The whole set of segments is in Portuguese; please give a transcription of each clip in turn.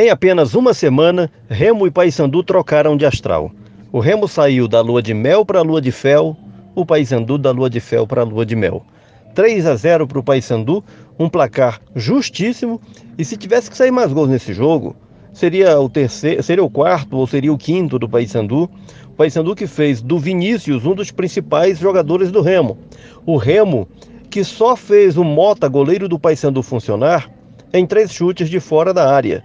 Em apenas uma semana, Remo e Paysandu trocaram de astral. O Remo saiu da lua de mel para a lua de fel, o Paysandu da lua de fel para a lua de mel. 3 a 0 para o Paysandu, um placar justíssimo. E se tivesse que sair mais gols nesse jogo, seria o terceiro, seria o quarto ou seria o quinto do Paysandu. O Paysandu que fez do Vinícius um dos principais jogadores do Remo. O Remo que só fez o Mota, goleiro do Paysandu, funcionar em três chutes de fora da área.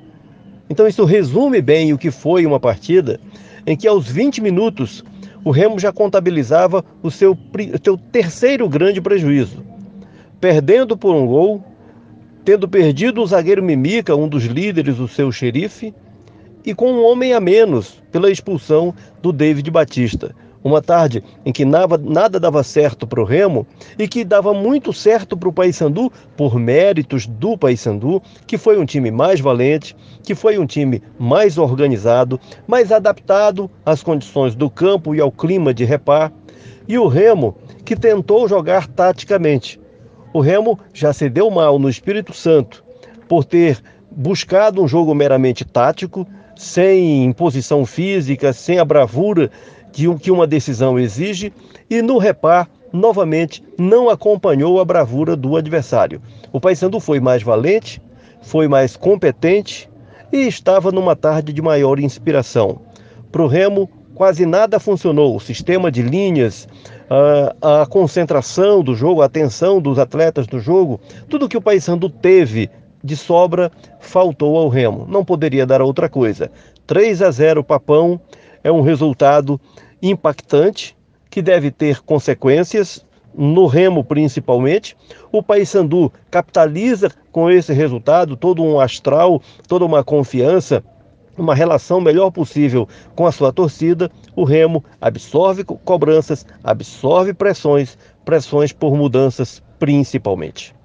Então isso resume bem o que foi uma partida em que aos 20 minutos o Remo já contabilizava o seu, seu terceiro grande prejuízo. Perdendo por um gol, tendo perdido o zagueiro Mimica, um dos líderes do seu xerife, e com um homem a menos pela expulsão do David Batista. Uma tarde em que nada, nada dava certo para o Remo e que dava muito certo para o Paysandu por méritos do Paysandu, que foi um time mais valente, que foi um time mais organizado, mais adaptado às condições do campo e ao clima de repar, e o Remo que tentou jogar taticamente. O Remo já se deu mal no Espírito Santo por ter buscado um jogo meramente tático, sem imposição física, sem a bravura que, que uma decisão exige e no repar novamente não acompanhou a bravura do adversário. O Paysandu foi mais valente, foi mais competente e estava numa tarde de maior inspiração. Para o Remo, quase nada funcionou. O sistema de linhas, a, a concentração do jogo, a atenção dos atletas do jogo, tudo que o Paysandu teve de sobra faltou ao Remo. Não poderia dar outra coisa. 3 a 0 Papão é um resultado impactante que deve ter consequências no remo principalmente. O Paysandu capitaliza com esse resultado todo um astral, toda uma confiança, uma relação melhor possível com a sua torcida. O Remo absorve cobranças, absorve pressões, pressões por mudanças principalmente.